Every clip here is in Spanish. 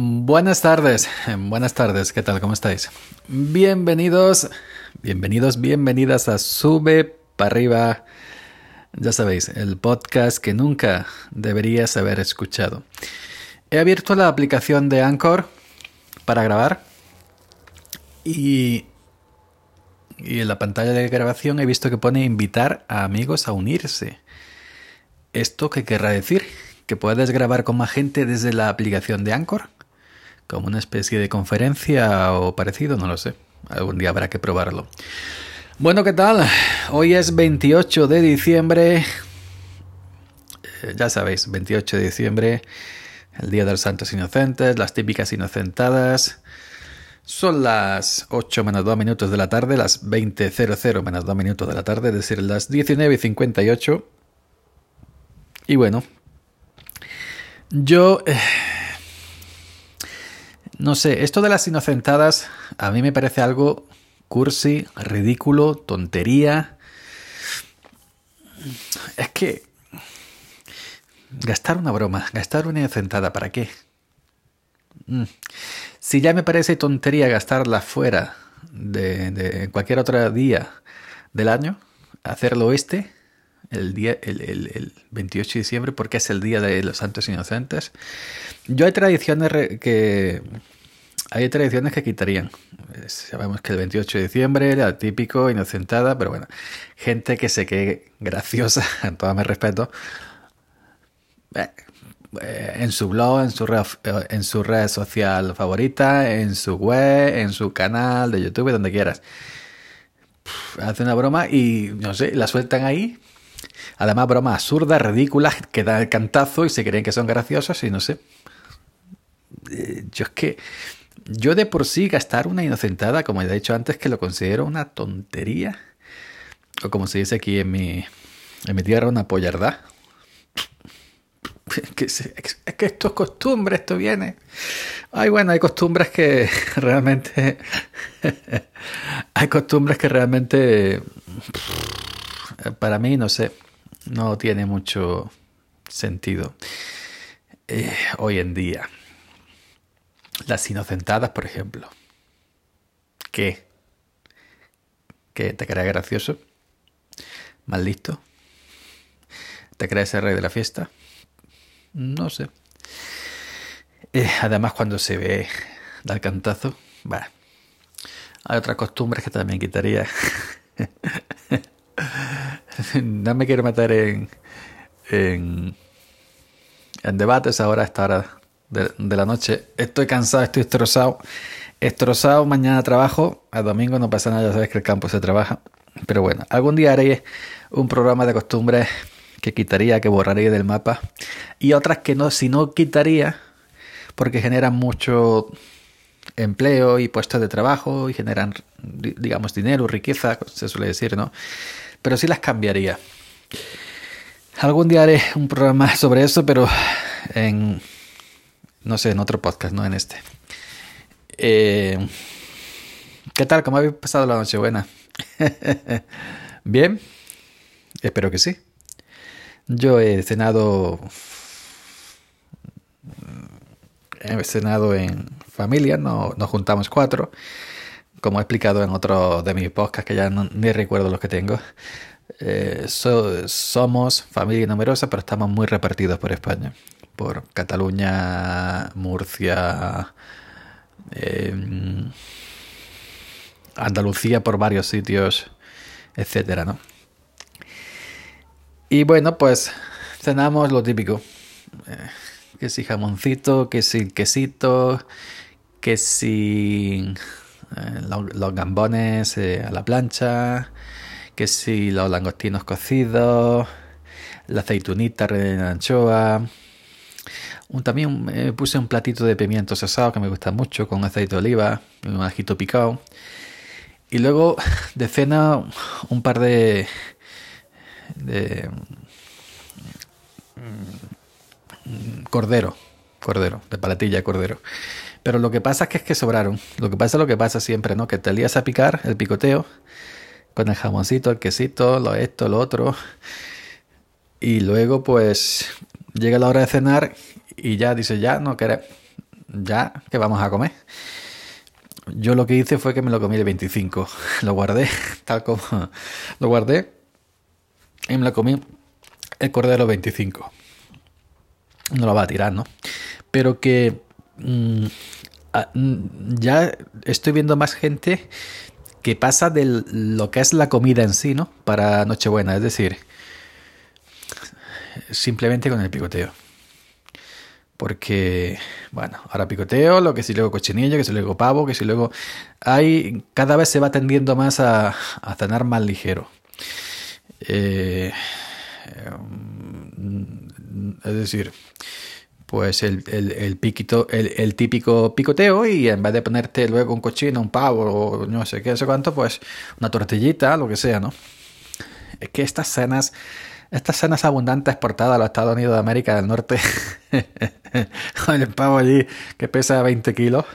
Buenas tardes, buenas tardes, ¿qué tal? ¿Cómo estáis? Bienvenidos, bienvenidos, bienvenidas a Sube para arriba. Ya sabéis, el podcast que nunca deberías haber escuchado. He abierto la aplicación de Anchor para grabar y, y en la pantalla de grabación he visto que pone invitar a amigos a unirse. ¿Esto qué querrá decir? ¿Que puedes grabar con más gente desde la aplicación de Anchor? Como una especie de conferencia o parecido, no lo sé. Algún día habrá que probarlo. Bueno, ¿qué tal? Hoy es 28 de diciembre. Eh, ya sabéis, 28 de diciembre, el Día de los Santos Inocentes, las típicas inocentadas. Son las 8 menos 2 minutos de la tarde, las 20.00 menos 2 minutos de la tarde, es decir, las 19.58. Y bueno, yo... No sé, esto de las inocentadas a mí me parece algo cursi, ridículo, tontería. Es que gastar una broma, gastar una inocentada, ¿para qué? Mm. Si ya me parece tontería gastarla fuera de, de cualquier otro día del año, hacerlo este, el, día, el, el, 28 de diciembre porque es el Día de los Santos Inocentes. Yo hay tradiciones que... Hay tradiciones que quitarían. Sabemos que el 28 de diciembre era típico, inocentada, pero bueno, gente que se quede graciosa, en todo mi respeto, eh, en su blog, en su, red, en su red social favorita, en su web, en su canal de YouTube, donde quieras. Hace una broma y, no sé, la sueltan ahí Además, bromas absurdas, ridículas, que dan el cantazo y se creen que son graciosas y no sé. Eh, yo es que. Yo de por sí gastar una inocentada, como ya he dicho antes, que lo considero una tontería. O como se dice aquí en mi, en mi tierra, una pollardad. Es que, es que esto es costumbre, esto viene. Ay, bueno, hay costumbres que realmente. hay costumbres que realmente. Para mí, no sé no tiene mucho sentido eh, hoy en día. Las inocentadas, por ejemplo. ¿Qué? ¿Qué te crees gracioso? ¿Mal listo? ¿Te crees el rey de la fiesta? No sé. Eh, además, cuando se ve dar cantazo, va. Hay otras costumbres que también quitaría. no me quiero meter en, en, debates ahora a esta hora de, la noche. Estoy cansado, estoy destrozado. Destrozado, mañana trabajo. A domingo no pasa nada, ya sabes que el campo se trabaja. Pero bueno, algún día haré un programa de costumbres que quitaría, que borraría del mapa. Y otras que no, si no quitaría, porque generan mucho empleo y puestos de trabajo y generan, digamos, dinero, riqueza, se suele decir, ¿no? Pero sí las cambiaría. Algún día haré un programa sobre eso, pero en, no sé, en otro podcast, no en este. Eh, ¿Qué tal? ¿Cómo habéis pasado la noche buena? ¿Bien? Espero que sí. Yo he cenado. He cenado en familia, no, nos juntamos cuatro como he explicado en otro de mis podcasts, que ya no, ni recuerdo los que tengo, eh, somos familia numerosa, pero estamos muy repartidos por España. Por Cataluña, Murcia, em, Andalucía, por varios sitios, etcétera, ¿no? Y bueno, pues cenamos lo típico. Eh, que si jamoncito, que si quesito, que si eh, los, gambones eh, a la plancha, que si los langostinos cocidos, la aceitunita rellena anchoa. también me puse un platito de pimientos asados que me gusta mucho, con aceite de oliva un ajito picado. Y luego de cena un par de, de mm, cordero, cordero, de palatilla cordero. Pero lo que pasa es que es que sobraron. Lo que pasa es lo que pasa siempre, ¿no? Que te lías a picar el picoteo con el jamoncito, el quesito, lo esto, lo otro. Y luego pues llega la hora de cenar y ya dice, ya no quiere ya, ¿qué vamos a comer? Yo lo que hice fue que me lo comí de 25. Lo guardé, tal como lo guardé. Y me lo comí el cordero 25. No lo va a tirar, ¿no? Pero que mm, mm, ya estoy viendo más gente que pasa de lo que es la comida en sí, ¿no? Para Nochebuena, es decir, simplemente con el picoteo. Porque, bueno, ahora picoteo, lo que si luego cochinillo, que si luego pavo, que si luego... Hay, cada vez se va tendiendo más a, cenar más ligero. Eh, es decir, pues el, el, piquito, el, el, típico picoteo y en vez de ponerte luego un cochino, un pavo o no sé qué, no sé cuánto, pues una tortillita, lo que sea, ¿no? Es que estas cenas estas cenas abundantes exportadas a los Estados Unidos de América del Norte, con el pavo allí que pesa 20 kilos,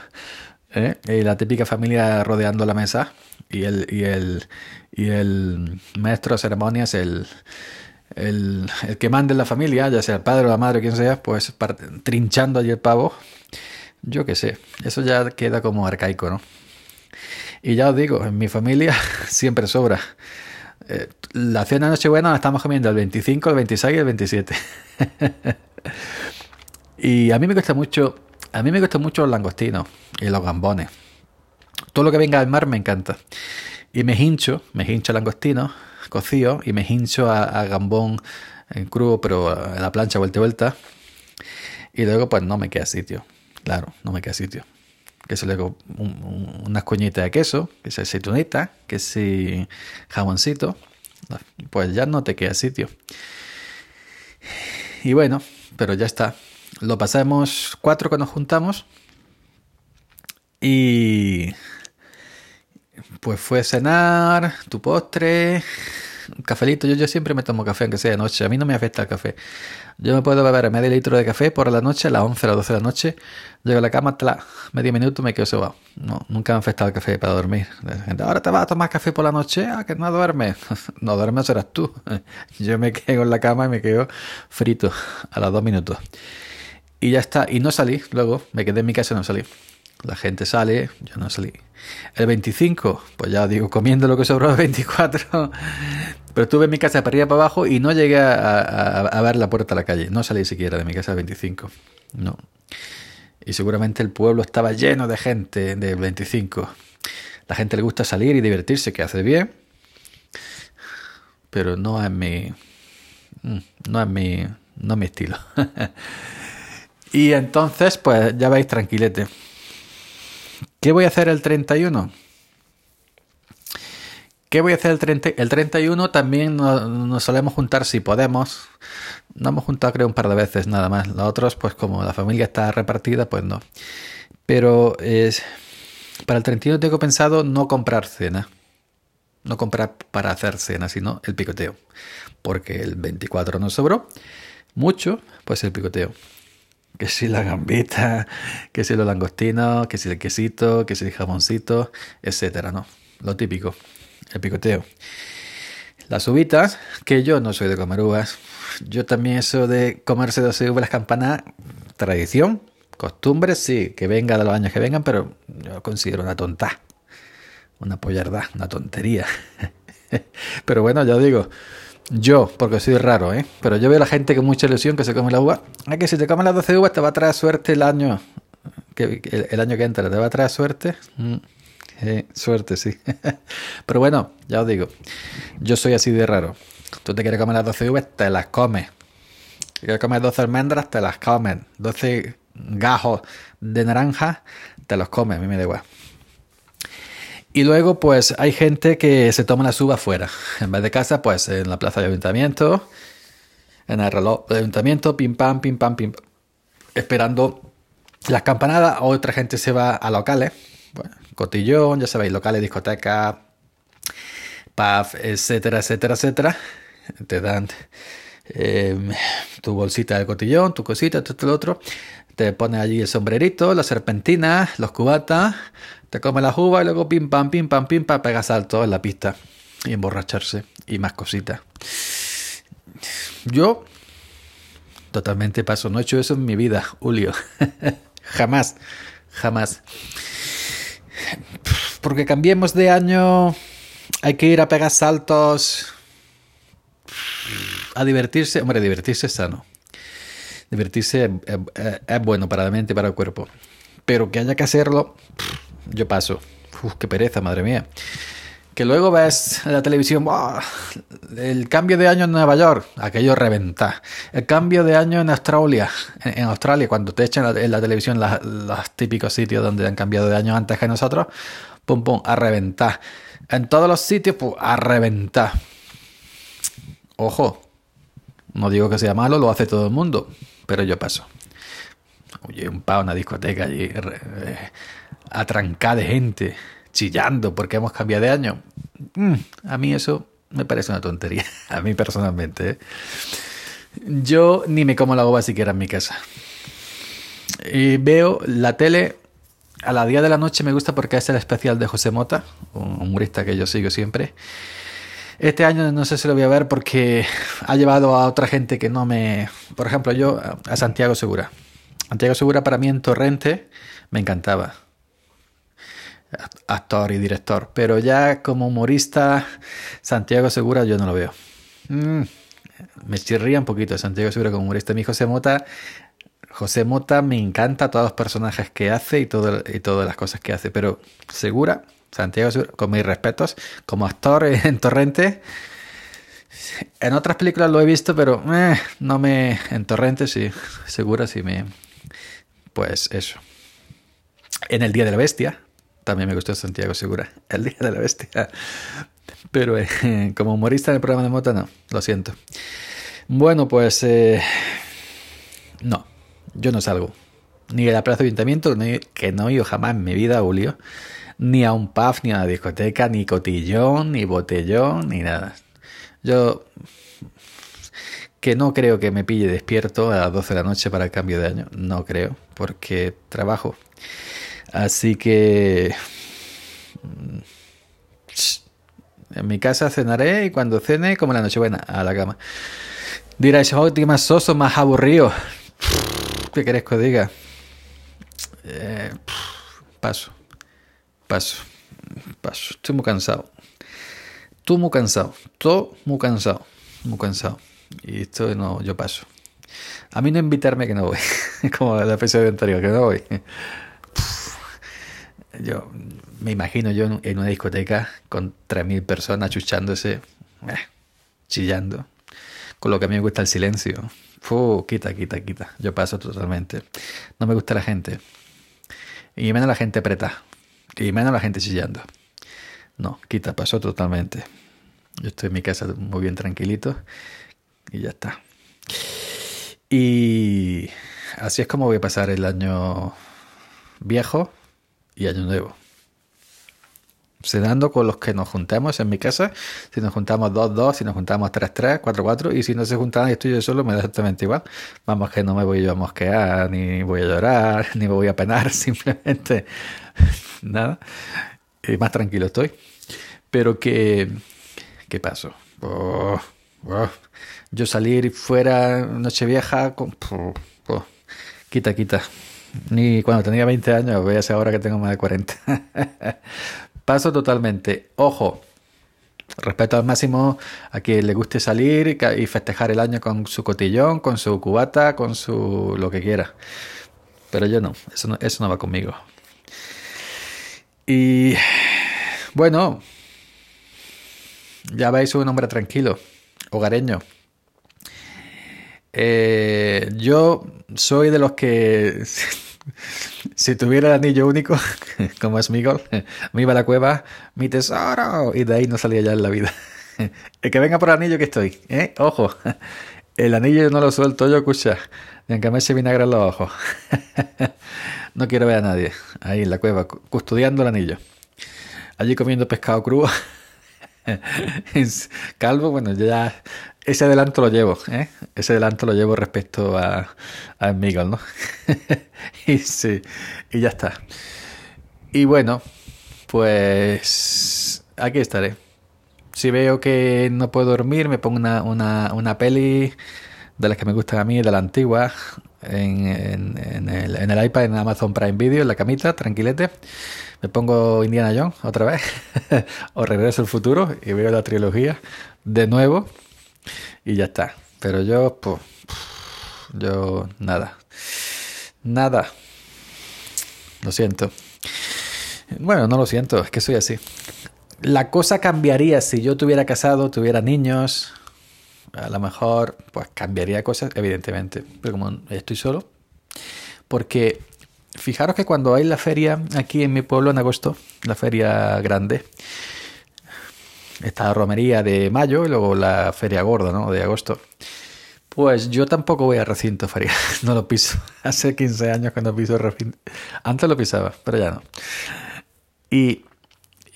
¿eh? y la típica familia rodeando la mesa, y el, y el, y el maestro de ceremonias, el, el, que mande en la familia, ya sea el padre o la madre quien sea, pues trinchando allí el pavo, yo qué sé, eso ya queda como arcaico, ¿no? Y ya os digo, en mi familia siempre sobra. Eh, la cena de Nochebuena la estamos comiendo el 25, el 26 y el 27. y a mí me cuesta mucho, a mí me gusta mucho los langostinos y los gambones. Todo lo que venga del mar me encanta. Y me hincho, me hincho langostino cocido y me hincho a, gambón en crudo, pero en la plancha vuelta y vuelta. Y luego pues no me queda sitio. Claro, no me queda sitio que se luego unas coñitas de queso, que se aceitunita, que si jamoncito, pues ya no te queda sitio. Y bueno, pero ya está. Lo pasamos cuatro que nos juntamos y pues fue cenar, tu postre, un cafelito. Yo, yo siempre me tomo café, aunque sea de noche. A mí no me afecta el café. Yo me puedo beber medio litro de café por la noche, a las 11, a las 12 de la noche. Llego a la cama hasta la medio minuto me quedo sobado. No, nunca me ha afectado el café para dormir. Ahora te vas a tomar café por la noche, ah, que no duermes. no duermes serás tú. Yo me quedo en la cama y me quedo frito a los dos minutos. Y ya está. Y no salí. Luego me quedé en mi casa y no salí. La gente sale, yo no salí. El 25, pues ya digo, comiendo lo que sobró el 24. Pero estuve en mi casa para arriba para abajo y no llegué a, ver la puerta a la calle. No salí siquiera de mi casa el 25. No. Y seguramente el pueblo estaba lleno de gente del 25. La gente le gusta salir y divertirse, que hace bien. Pero no es mi. Mm, no es mi. No es mi estilo. y entonces, pues ya veis, tranquilete. ¿Qué voy a hacer el 31? ¿Qué voy a hacer el, 30, el 31? También nos, solemos juntar si podemos. No hemos juntado creo un par de veces nada más. Los otros, pues como la familia está repartida, pues no. Pero es, para el 31 tengo pensado no comprar cena. No comprar para hacer cena, sino el picoteo. Porque el 24 nos sobró mucho, pues el picoteo que si la gambita, que si los langostinos, que si el quesito, que si el jamoncito, etcétera, ¿no? Lo típico, el picoteo. Las uvitas, que yo no soy de comer uvas. Yo también eso de comerse dos uvas las campanas, tradición, costumbre, sí, que venga de los años que vengan, pero yo considero una tonta, una pollarda, una tontería. pero bueno, ya digo, yo, porque soy raro, ¿eh? Pero yo veo a la gente con mucha ilusión que se come la uva. Es que si te comes las 12 uvas te va a traer suerte el año que, el, año que entra. ¿Te va a traer suerte? Mm, suerte, sí. Pero bueno, ya os digo. Yo soy así de raro. Tú te quieres comer las 12 uvas, te las comes. Quieres comer 12 almendras, te las comes. 12 gajos de naranja, te los comes. A mí me da igual. Y luego, pues hay gente que se toma la suba fuera. En vez de casa, pues en la plaza de ayuntamiento, en el reloj de ayuntamiento, pim pam, pim pam, pim pam, esperando las campanadas. Otra gente se va a locales, bueno, cotillón, ya sabéis, locales, discoteca, pub, etcétera, etcétera, etcétera. Te dan em, tu bolsita de cotillón, tu cosita, todo lo otro. Te pones allí el sombrerito, la serpentina, los cubatas te come la uva y luego pim pam, pim pam, pim pam, pega salto en la pista y emborracharse y más cositas. Yo totalmente paso, no he hecho eso en mi vida, Julio. Jamás, jamás. Porque cambiemos de año, hay que ir a pegar saltos, a divertirse. Hombre, divertirse es sano. Divertirse es, bueno para la mente y para el cuerpo. Pero que haya que hacerlo, yo paso. Uf, qué pereza, madre mía. Que luego ves en la televisión, el cambio de año en Nueva York, aquello reventa. El cambio de año en Australia, en, Australia, cuando te echan en la, televisión los típicos sitios donde han cambiado de año antes que nosotros, pum, pum, a reventar. En todos los sitios, pues, a reventar. Ojo, no digo que sea malo, lo hace todo el mundo, pero yo paso. Oye, un pavo una discoteca allí, eh, atrancada de gente chillando porque hemos cambiado de año. Mm, a mí eso me parece una tontería, a mí personalmente. ¿eh? Yo ni me como la uva siquiera en mi casa. Y veo la tele a la día de la noche me gusta porque es el especial de José Mota, un humorista que yo sigo siempre. Este año no sé si lo voy a ver porque ha llevado a otra gente que no me... Por ejemplo, yo a Santiago Segura. Santiago Segura para mí en Torrente me encantaba actor y director. Pero ya como humorista, Santiago Segura yo no lo veo. Mm, me chirría un poquito Santiago Segura como humorista. Mi José Mota, José Mota me encanta todos los personajes que hace y, y todas las cosas que hace. Pero Segura, Santiago con mis respetos, como actor en Torrente. En otras películas lo he visto, pero eh, no me. En Torrente sí, Segura sí me. Pues eso. En El Día de la Bestia, también me gustó Santiago Segura, El Día de la Bestia. Pero eh, como humorista en el programa de Mota, no, lo siento. Bueno, pues eh, no, yo no salgo. Ni a la plaza de ayuntamiento, que no he ido jamás en mi vida, Julio. Ni a un pub, ni a una discoteca, ni cotillón, ni botellón, ni nada. Yo que no creo que me pille despierto a las 12 de la noche para el cambio de año. No creo, porque trabajo. Así que mm, en mi casa cenaré y cuando cene, como la noche buena, a la cama. Diráis, oh, qué más soso, más aburrido. ¿Qué querés que diga? Eh, paso, paso, paso. Estoy muy cansado. Estoy muy cansado. Estoy muy cansado. Muy cansado. Y esto no, yo paso. A mí no invitarme que no voy. Como el episodio anterior, que no voy. Yo me imagino yo en una discoteca con 3.000 personas chuchándose, eh, chillando, con lo que a mí me gusta el silencio. Fu, quita, quita, quita. Yo paso totalmente. No me gusta la gente. Y menos la gente preta. Y menos la gente chillando. No, quita, paso totalmente. Yo estoy en mi casa muy bien tranquilito y ya está. Y así es como voy a pasar el año viejo y Año Nuevo. Cenando con los que nos juntamos en mi casa. Si nos juntamos 2-2, si nos juntamos 3-3, 4-4. Y si no se juntan y estoy yo solo, me da exactamente igual. Vamos, que no me voy yo a mosquear, ni voy a llorar, ni me voy a penar. Simplemente nada. Y más tranquilo estoy. Pero que. ¿Qué pasó? Oh, oh. Yo salir fuera, Nochevieja, con, oh, quita, quita. Ni cuando tenía 20 años, ser ahora que tengo más de 40. Paso totalmente. Ojo, respeto al máximo a quien le guste salir y festejar el año con su cotillón, con su cubata, con su lo que quiera. Pero yo no, eso no, eso no va conmigo. Y bueno, ya veis un hombre tranquilo, hogareño. Eh, yo soy de los que si tuviera el anillo único, como es Miguel, me iba a la cueva, mi tesoro, y de ahí no salía ya en la vida. El que venga por el anillo que estoy, ¿eh? Ojo, el anillo no lo suelto yo, escucha, ni aunque me eche vinagre en los ojos. No quiero ver a nadie ahí en la cueva, custodiando el anillo. Allí comiendo pescado crudo. Calvo, bueno, ya ese adelanto lo llevo, ¿eh? Ese adelanto lo llevo respecto a, a Miguel, ¿no? y sí, y ya está. Y bueno, pues aquí estaré. Si veo que no puedo dormir, me pongo una, una, una peli de las que me gustan a mí, de la antigua, en, el, iPad, en Amazon Prime Video, en la camita, tranquilete. Me pongo Indiana Jones otra vez, o Regreso al Futuro y veo la trilogía de nuevo y ya está. Pero yo, pues, yo, nada. Nada. Lo siento. Bueno, no lo siento, es que soy así. La cosa cambiaría si yo tuviera casado, tuviera niños. A lo mejor, pues cambiaría cosas, evidentemente. Pero como estoy solo. Porque fijaros que cuando hay la feria aquí en mi pueblo en agosto, la feria grande, está la romería de mayo y luego la feria gorda, ¿no? De agosto. Pues yo tampoco voy a recinto feria, no lo piso. Hace 15 años que no piso recinto. Antes lo pisaba, pero ya no. Y,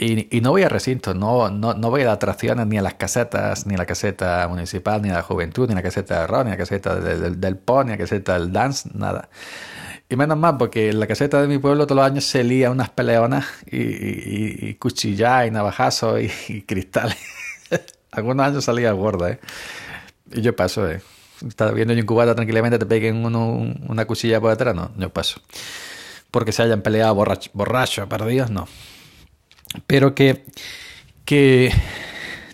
y, no voy a recinto, no, no, no, voy a atracciones ni a las casetas, ni a la caseta municipal, ni a la juventud, ni a la caseta de rock, ni a la caseta del, del, pony, ni a la caseta del dance, nada. Y menos mal, porque en la caseta de mi pueblo todos los años se lía unas peleonas y, y, y cuchillas y navajazos y, cristales. Algunos años salía gorda, ¿eh? Y yo paso, ¿eh? Estás viendo un cubata tranquilamente, te peguen uno, una cuchilla por detrás, no, yo paso. Porque se hayan peleado borracho, borracho perdidos, no. Pero que, que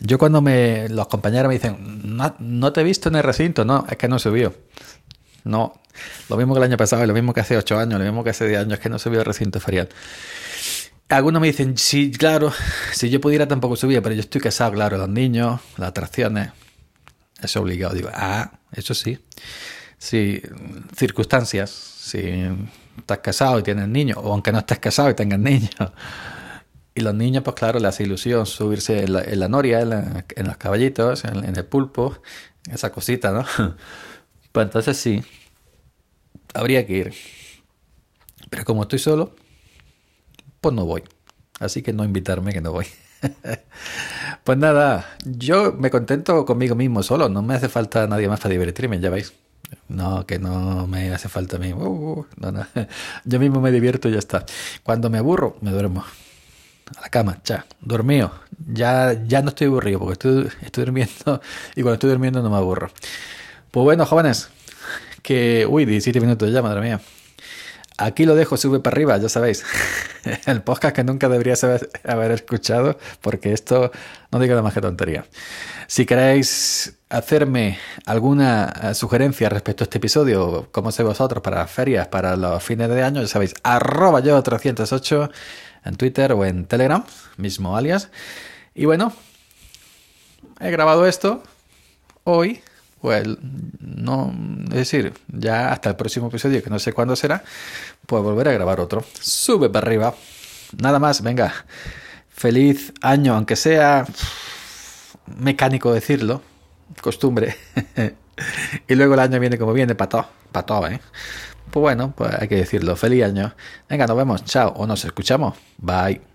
yo cuando me los compañeros me dicen, no, no te he visto en el recinto, no, es que no subió. No, lo mismo que el año pasado, lo mismo que hace 8 años, lo mismo que hace 10 años, que no subió el recinto ferial. Algunos me dicen, sí, claro, si yo pudiera tampoco subía, pero yo estoy casado, claro, los niños, las atracciones, es obligado. Digo, ah, eso sí. Si circunstancias, si estás casado y tienes niños, o aunque no estés casado y tengas niños. Y los niños, pues claro, les hace ilusión subirse en la, noria, en, los caballitos, en, en, el pulpo, esa cosita, ¿no? Pues entonces sí, habría que ir. Pero como estoy solo, pues no voy. Así que no invitarme que no voy. pues nada, yo me contento conmigo mismo solo, no me hace falta nadie más para divertirme, ya veis. No, que no me hace falta a mí. Uh, no. Yo mismo me divierto y ya está. Cuando me aburro, me duermo. A la cama, ya, dormido. Ya, ya no estoy aburrido porque estoy, estoy durmiendo y cuando estoy durmiendo no me aburro. Pues bueno, jóvenes, que... Uy, 17 minutos ya, madre mía. Aquí lo dejo, sube para arriba, ya sabéis. El podcast que nunca deberías haber, escuchado, porque esto no digo nada más que tontería. Si queréis hacerme alguna eh, sugerencia respecto a este episodio, como sé vosotros, para ferias, para los fines de año, ya sabéis, arroba yo 308 en Twitter o en Telegram, mismo alias. Y bueno, he grabado esto hoy pues no, es decir, ya hasta el próximo episodio, que no sé cuándo será, pues volver a grabar otro. Sube para arriba. Nada más, venga. Feliz año, aunque sea mecánico decirlo, costumbre. y luego el año viene como viene, para todo, ¿eh? Pues bueno, pues hay que decirlo. Feliz año. Venga, nos vemos. Chao. O nos escuchamos. Bye.